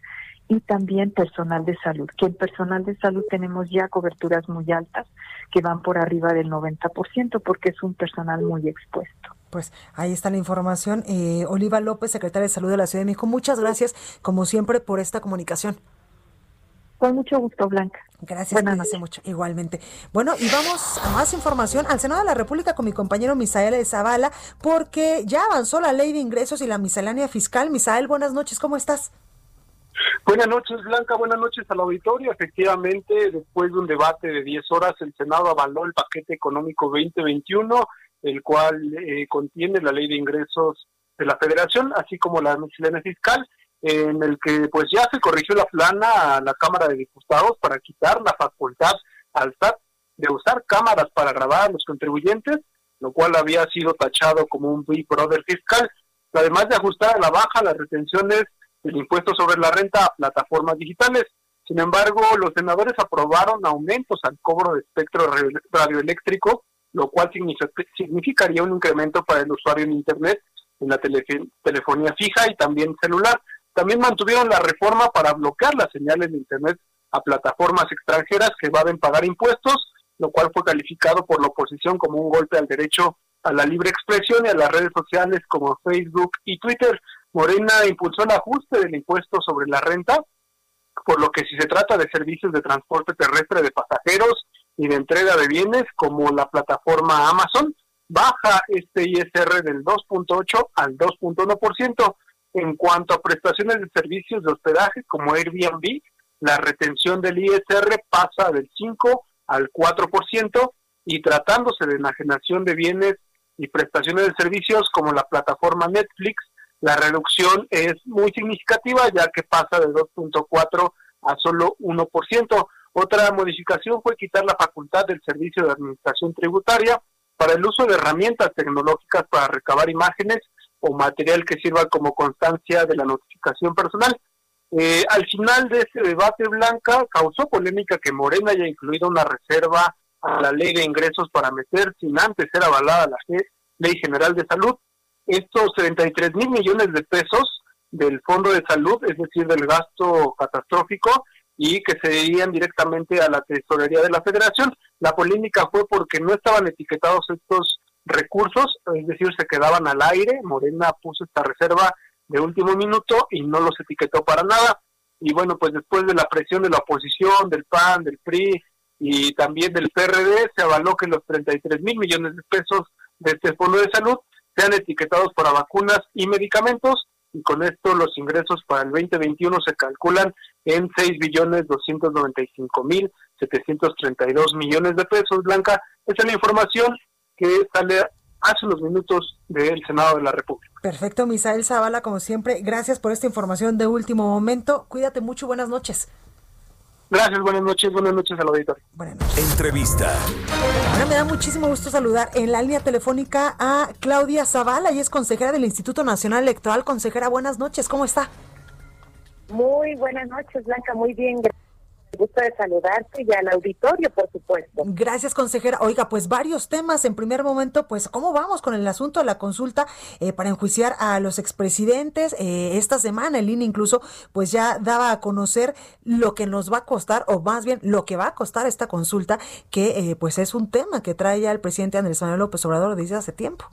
R: y también personal de salud, que en personal de salud tenemos ya coberturas muy altas que van por arriba del 90% porque es un personal muy expuesto.
A: Pues ahí está la información. Eh, Oliva López, secretaria de Salud de la Ciudad de México, muchas gracias como siempre por esta comunicación.
R: Con mucho gusto, Blanca.
A: Gracias, hace mucho. Igualmente. Bueno, y vamos a más información al Senado de la República con mi compañero Misael Zavala, porque ya avanzó la ley de ingresos y la miscelánea fiscal. Misael, buenas noches, ¿cómo estás?
S: Buenas noches, Blanca. Buenas noches al auditorio. Efectivamente, después de un debate de 10 horas, el Senado avaló el paquete económico 2021, el cual eh, contiene la ley de ingresos de la Federación, así como la miscelánea fiscal, en el que pues ya se corrigió la plana a la Cámara de Diputados para quitar la facultad al SAT de usar cámaras para grabar a los contribuyentes, lo cual había sido tachado como un Big Brother fiscal, además de ajustar a la baja las retenciones el impuesto sobre la renta a plataformas digitales. Sin embargo, los senadores aprobaron aumentos al cobro de espectro radioeléctrico, lo cual significaría un incremento para el usuario en Internet, en la telefonía fija y también celular. También mantuvieron la reforma para bloquear las señales de Internet a plataformas extranjeras que deben pagar impuestos, lo cual fue calificado por la oposición como un golpe al derecho a la libre expresión y a las redes sociales como Facebook y Twitter. Morena impulsó el ajuste del impuesto sobre la renta, por lo que si se trata de servicios de transporte terrestre de pasajeros y de entrega de bienes como la plataforma Amazon, baja este ISR del 2.8 al 2.1%. En cuanto a prestaciones de servicios de hospedaje como Airbnb, la retención del ISR pasa del 5 al 4% y tratándose de enajenación de bienes y prestaciones de servicios como la plataforma Netflix, la reducción es muy significativa ya que pasa de 2.4 a solo 1%. Otra modificación fue quitar la facultad del Servicio de Administración Tributaria para el uso de herramientas tecnológicas para recabar imágenes o material que sirva como constancia de la notificación personal. Eh, al final de ese debate blanca causó polémica que Morena haya incluido una reserva a la ley de ingresos para meter sin antes ser avalada la ley general de salud estos 33 mil millones de pesos del Fondo de Salud, es decir, del gasto catastrófico, y que se irían directamente a la tesorería de la federación. La polémica fue porque no estaban etiquetados estos recursos, es decir, se quedaban al aire. Morena puso esta reserva de último minuto y no los etiquetó para nada. Y bueno, pues después de la presión de la oposición, del PAN, del PRI y también del PRD, se avaló que los 33 mil millones de pesos de este fondo de salud sean etiquetados para vacunas y medicamentos y con esto los ingresos para el 2021 se calculan en 6 billones 295 mil 732 millones de pesos. Blanca, esa es la información que sale hace unos minutos del Senado de la República.
A: Perfecto, Misael Zavala, como siempre, gracias por esta información de último momento. Cuídate mucho, buenas noches.
S: Gracias, buenas noches, buenas noches al auditor.
A: Buenas noches.
B: Entrevista.
A: Ahora me da muchísimo gusto saludar en la línea telefónica a Claudia Zavala, y es consejera del Instituto Nacional Electoral. Consejera, buenas noches, ¿cómo está?
K: Muy buenas noches, Blanca, muy bien, gracias gusto de saludarte y al auditorio, por supuesto.
A: Gracias, consejera. Oiga, pues varios temas. En primer momento, pues, ¿cómo vamos con el asunto de la consulta eh, para enjuiciar a los expresidentes? Eh, esta semana el INE incluso, pues ya daba a conocer lo que nos va a costar, o más bien lo que va a costar esta consulta, que eh, pues es un tema que trae ya el presidente Andrés Manuel López Obrador desde hace tiempo.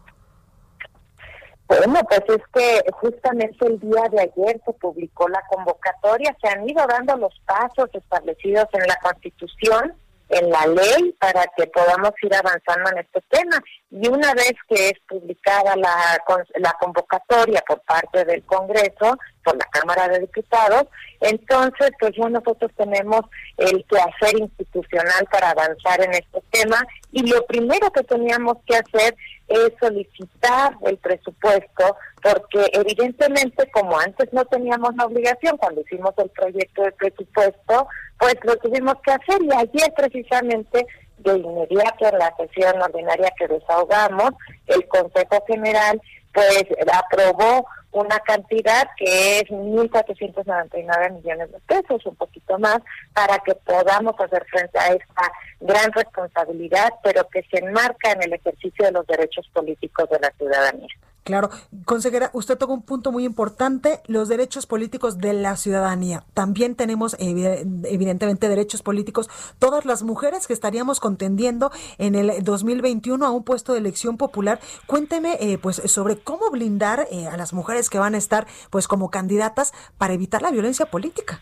K: Bueno, pues es que justamente el día de ayer se publicó la convocatoria, se han ido dando los pasos establecidos en la Constitución, en la ley, para que podamos ir avanzando en este tema. Y una vez que es publicada la, la convocatoria por parte del Congreso, por la Cámara de Diputados, entonces pues ya nosotros tenemos el quehacer institucional para avanzar en este tema y lo primero que teníamos que hacer es solicitar el presupuesto, porque evidentemente como antes no teníamos la obligación cuando hicimos el proyecto de presupuesto, pues lo tuvimos que hacer y ayer precisamente de inmediato en la sesión ordinaria que desahogamos, el Consejo General pues aprobó una cantidad que es 1.499 millones de pesos, un poquito más, para que podamos hacer frente a esta gran responsabilidad, pero que se enmarca en el ejercicio de los derechos políticos de la ciudadanía.
A: Claro, consejera, usted tocó un punto muy importante, los derechos políticos de la ciudadanía. También tenemos evidentemente derechos políticos todas las mujeres que estaríamos contendiendo en el 2021 a un puesto de elección popular. Cuénteme eh, pues sobre cómo blindar eh, a las mujeres que van a estar pues como candidatas para evitar la violencia política.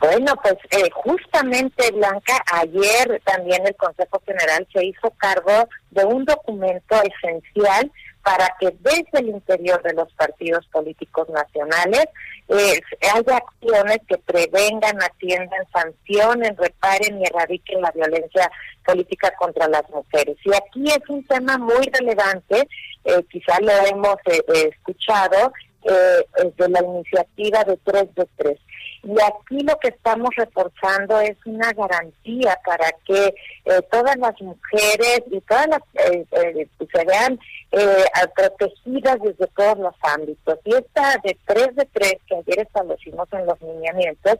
K: Bueno, pues eh, justamente, Blanca, ayer también el Consejo General se hizo cargo de un documento esencial para que desde el interior de los partidos políticos nacionales eh, haya acciones que prevengan, atiendan, sancionen, reparen y erradiquen la violencia política contra las mujeres. Y aquí es un tema muy relevante, eh, quizá lo hemos eh, escuchado, eh, de la iniciativa de 3 de 3. Y aquí lo que estamos reforzando es una garantía para que eh, todas las mujeres y todas las eh, eh se vean eh, protegidas desde todos los ámbitos. Y esta de 3 de 3 que ayer establecimos en los lineamientos,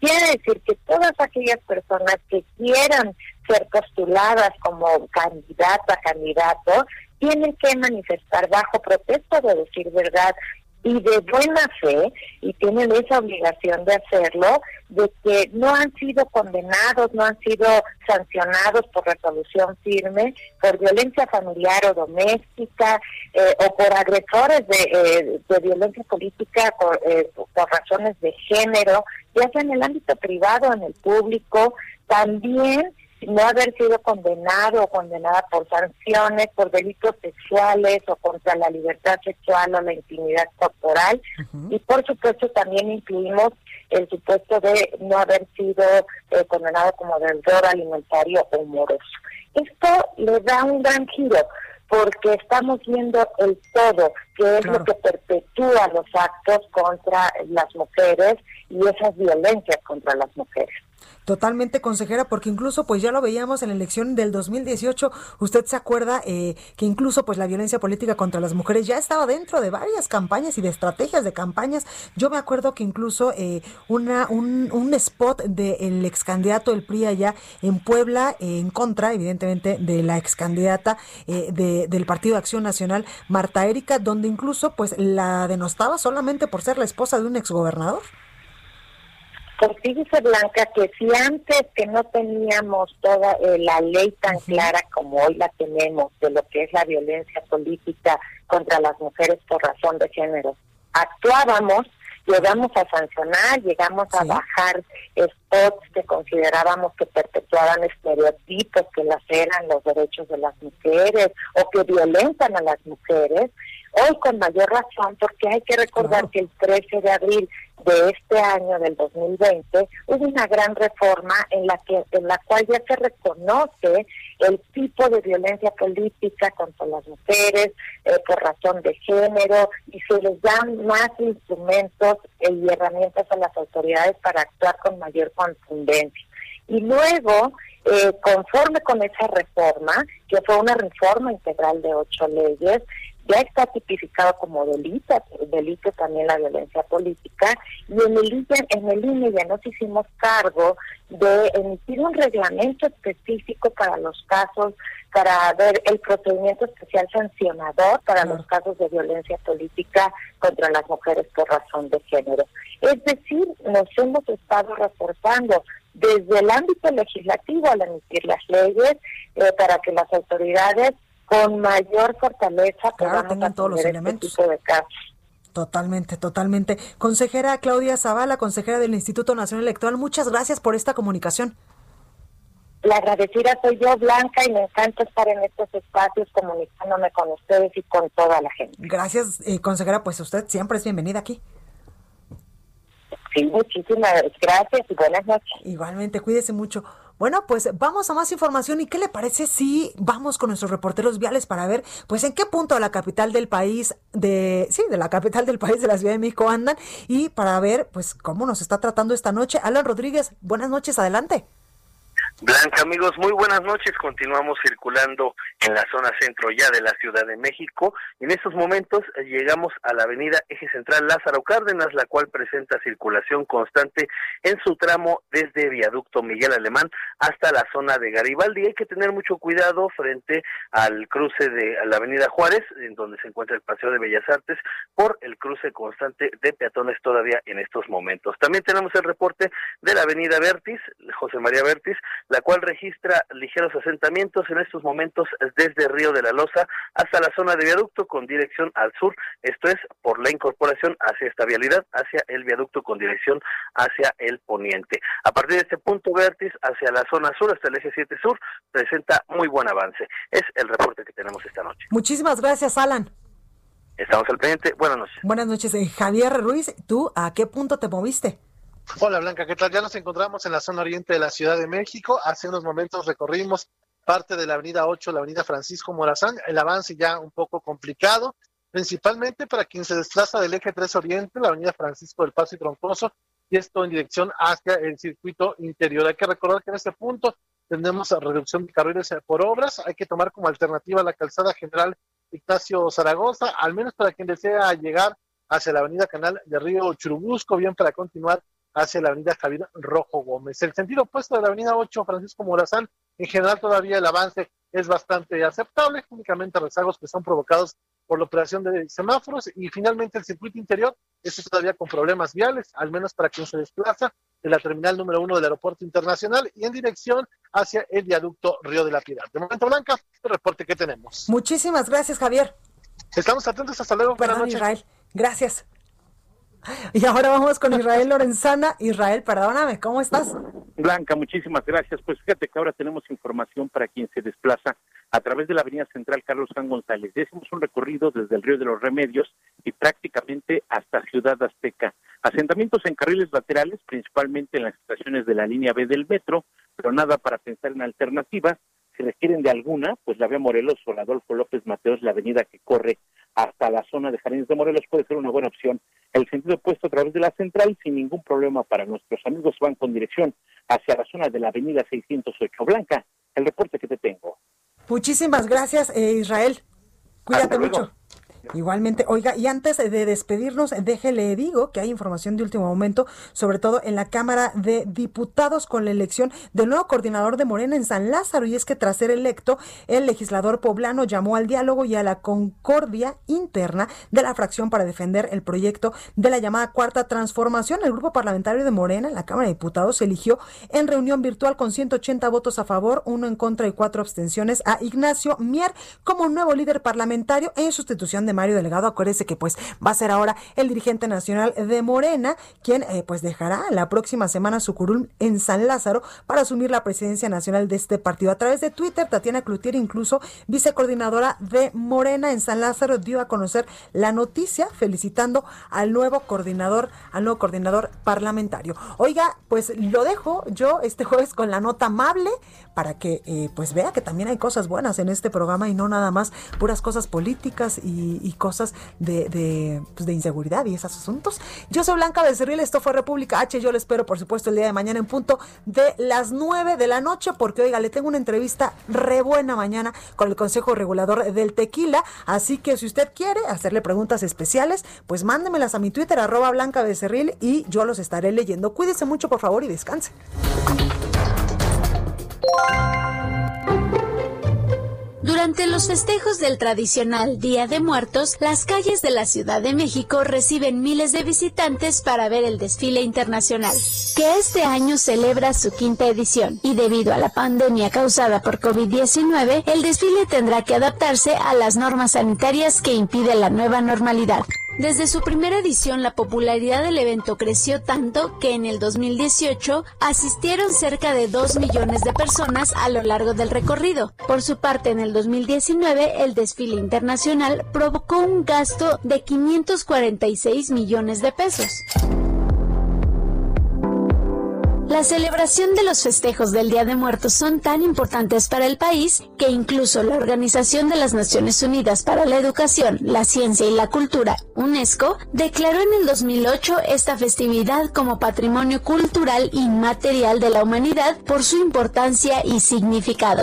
K: quiere decir que todas aquellas personas que quieran ser postuladas como candidata, candidato, tienen que manifestar bajo protesto de decir verdad y de buena fe, y tienen esa obligación de hacerlo, de que no han sido condenados, no han sido sancionados por resolución firme, por violencia familiar o doméstica, eh, o por agresores de, eh, de violencia política por, eh, por razones de género, ya sea en el ámbito privado o en el público, también no haber sido condenado o condenada por sanciones, por delitos sexuales o contra la libertad sexual o la intimidad corporal. Y por supuesto también incluimos el supuesto de no haber sido eh, condenado como deudor alimentario o moroso. Esto le da un gran giro porque estamos viendo el todo, que es lo que perpetúa los actos contra las mujeres y esas violencias contra las mujeres.
A: Totalmente consejera, porque incluso pues ya lo veíamos en la elección del 2018, usted se acuerda eh, que incluso pues la violencia política contra las mujeres ya estaba dentro de varias campañas y de estrategias de campañas. Yo me acuerdo que incluso eh, una, un, spot del ex candidato del PRI allá en Puebla, eh, en contra evidentemente de la ex candidata de, del Partido de Acción Nacional, Marta Erika, donde incluso pues la denostaba solamente por ser la esposa de un exgobernador.
K: Pues fíjese, Blanca, que si antes que no teníamos toda eh, la ley tan clara como hoy la tenemos de lo que es la violencia política contra las mujeres por razón de género, actuábamos, llegamos a sancionar, llegamos a bajar spots que considerábamos que perpetuaban estereotipos que laceran los derechos de las mujeres o que violentan a las mujeres, hoy con mayor razón, porque hay que recordar que el 13 de abril de este año, del 2020, hubo una gran reforma en la que en la cual ya se reconoce el tipo de violencia política contra las mujeres eh, por razón de género y se les dan más instrumentos y herramientas a las autoridades para actuar con mayor contundencia. Y luego, eh, conforme con esa reforma, que fue una reforma integral de ocho leyes, ya está tipificado como delito, delito también la violencia política, y en el, INE, en el INE ya nos hicimos cargo de emitir un reglamento específico para los casos, para ver el procedimiento especial sancionador para los casos de violencia política contra las mujeres por razón de género. Es decir, nos hemos estado reforzando desde el ámbito legislativo al emitir las leyes eh, para que las autoridades con mayor fortaleza
A: claro, tengan todos los este elementos. de Totalmente, totalmente. Consejera Claudia Zavala, consejera del Instituto Nacional Electoral, muchas gracias por esta comunicación.
K: La agradecida soy yo, Blanca, y me encanta estar en estos espacios comunicándome con ustedes y con toda la gente.
A: Gracias, eh, consejera, pues usted siempre es bienvenida aquí.
K: Sí, muchísimas gracias y buenas noches.
A: Igualmente, cuídese mucho. Bueno, pues vamos a más información y qué le parece si vamos con nuestros reporteros viales para ver pues en qué punto de la capital del país de sí, de la capital del país de la Ciudad de México andan y para ver pues cómo nos está tratando esta noche. Alan Rodríguez, buenas noches, adelante.
E: Blanca, amigos, muy buenas noches. Continuamos circulando en la zona centro ya de la Ciudad de México. En estos momentos eh, llegamos a la avenida Eje Central Lázaro Cárdenas, la cual presenta circulación constante en su tramo desde Viaducto Miguel Alemán hasta la zona de Garibaldi. Hay que tener mucho cuidado frente al cruce de la avenida Juárez, en donde se encuentra el Paseo de Bellas Artes, por el cruce constante de peatones todavía en estos momentos. También tenemos el reporte de la avenida Vértiz, José María Vértiz, la cual registra ligeros asentamientos en estos momentos desde Río de la Loza hasta la zona de viaducto con dirección al sur, esto es por la incorporación hacia esta vialidad, hacia el viaducto con dirección hacia el poniente. A partir de este punto vértiz hacia la zona sur, hasta el eje 7 sur, presenta muy buen avance. Es el reporte que tenemos esta noche.
A: Muchísimas gracias, Alan.
E: Estamos al pendiente. Buenas noches.
A: Buenas noches. Eh, Javier Ruiz, ¿tú a qué punto te moviste?
T: Hola Blanca, ¿qué tal? Ya nos encontramos en la zona oriente de la Ciudad de México. Hace unos momentos recorrimos parte de la avenida 8, la avenida Francisco Morazán. El avance ya un poco complicado, principalmente para quien se desplaza del eje 3 Oriente, la avenida Francisco del Paso y Troncoso, y esto en dirección hacia el circuito interior. Hay que recordar que en este punto tenemos reducción de carriles por obras. Hay que tomar como alternativa la calzada general Ignacio Zaragoza, al menos para quien desea llegar hacia la avenida Canal de Río Churubusco, bien para continuar hacia la avenida Javier Rojo Gómez. El sentido opuesto de la avenida 8 Francisco Morazán, en general todavía el avance es bastante aceptable, únicamente rezagos que son provocados por la operación de semáforos y finalmente el circuito interior, este todavía con problemas viales, al menos para quien se desplaza de la terminal número uno del aeropuerto internacional y en dirección hacia el viaducto Río de la Piedad. De momento, Blanca, el reporte que tenemos.
A: Muchísimas gracias, Javier.
T: Estamos atentos, hasta luego.
A: Buenas noches. Gracias. Y ahora vamos con Israel Lorenzana. Israel, perdóname, ¿cómo estás?
F: Blanca, muchísimas gracias. Pues fíjate que ahora tenemos información para quien se desplaza a través de la Avenida Central Carlos Juan González. Hicimos un recorrido desde el Río de los Remedios y prácticamente hasta Ciudad Azteca. Asentamientos en carriles laterales, principalmente en las estaciones de la línea B del metro, pero nada para pensar en alternativas. Si requieren de alguna, pues la vía Morelos o la Adolfo López Mateos, la avenida que corre hasta la zona de Jardines de Morelos puede ser una buena opción. El sentido opuesto a través de la central sin ningún problema para nuestros amigos van con dirección hacia la zona de la avenida 608 Blanca. El reporte que te tengo.
A: Muchísimas gracias, eh, Israel. Cuídate mucho. Igualmente, oiga, y antes de despedirnos, déjele digo que hay información de último momento, sobre todo en la Cámara de Diputados con la elección del nuevo coordinador de Morena en San Lázaro, y es que tras ser electo, el legislador poblano llamó al diálogo y a la concordia interna de la fracción para defender el proyecto de la llamada Cuarta Transformación. El grupo parlamentario de Morena en la Cámara de Diputados eligió en reunión virtual con 180 votos a favor, uno en contra y cuatro abstenciones a Ignacio Mier como nuevo líder parlamentario en sustitución de Mario Delegado. Acuérdese que pues va a ser ahora el dirigente nacional de Morena, quien eh, pues dejará la próxima semana su curul en San Lázaro para asumir la presidencia nacional de este partido. A través de Twitter, Tatiana Cloutier, incluso vicecoordinadora de Morena en San Lázaro, dio a conocer la noticia felicitando al nuevo coordinador, al nuevo coordinador parlamentario. Oiga, pues lo dejo yo este jueves con la nota amable para que eh, pues vea que también hay cosas buenas en este programa y no nada más puras cosas políticas y, y cosas de, de, pues de, inseguridad y esos asuntos. Yo soy Blanca Becerril, esto fue República H, yo le espero por supuesto el día de mañana en punto de las 9 de la noche, porque oiga, le tengo una entrevista re buena mañana con el Consejo Regulador del Tequila, así que si usted quiere hacerle preguntas especiales, pues mándemelas a mi Twitter, arroba Blanca Becerril, y yo los estaré leyendo. Cuídese mucho, por favor, y descanse.
U: Durante los festejos del tradicional Día de Muertos, las calles de la Ciudad de México reciben miles de visitantes para ver el desfile internacional, que este año celebra su quinta edición. Y debido a la pandemia causada por COVID-19, el desfile tendrá que adaptarse a las normas sanitarias que impide la nueva normalidad. Desde su primera edición, la popularidad del evento creció tanto que en el 2018 asistieron cerca de 2 millones de personas a lo largo del recorrido. Por su parte, en el 2019, el desfile internacional provocó un gasto de 546 millones de pesos. La celebración de los festejos del Día de Muertos son tan importantes para el país que incluso la Organización de las Naciones Unidas para la Educación, la Ciencia y la Cultura, UNESCO, declaró en el 2008 esta festividad como Patrimonio Cultural Inmaterial de la Humanidad por su importancia y significado.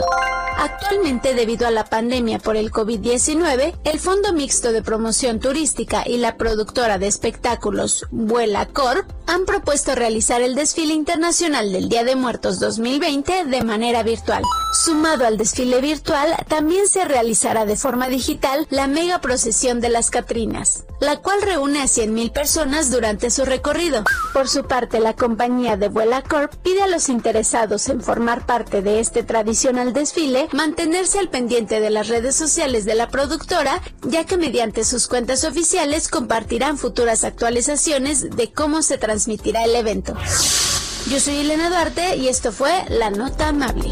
U: Actualmente, debido a la pandemia por el COVID-19, el Fondo Mixto de Promoción Turística y la productora de espectáculos Vuela Corp han propuesto realizar el desfile internacional del Día de Muertos 2020 de manera virtual. Sumado al desfile virtual, también se realizará de forma digital la mega procesión de las Catrinas, la cual reúne a 100.000 personas durante su recorrido. Por su parte, la compañía de Vuela Corp pide a los interesados en formar parte de este tradicional desfile mantenerse al pendiente de las redes sociales de la productora, ya que mediante sus cuentas oficiales compartirán futuras actualizaciones de cómo se transmitirá el evento. Yo soy Elena Duarte y esto fue La Nota Amable.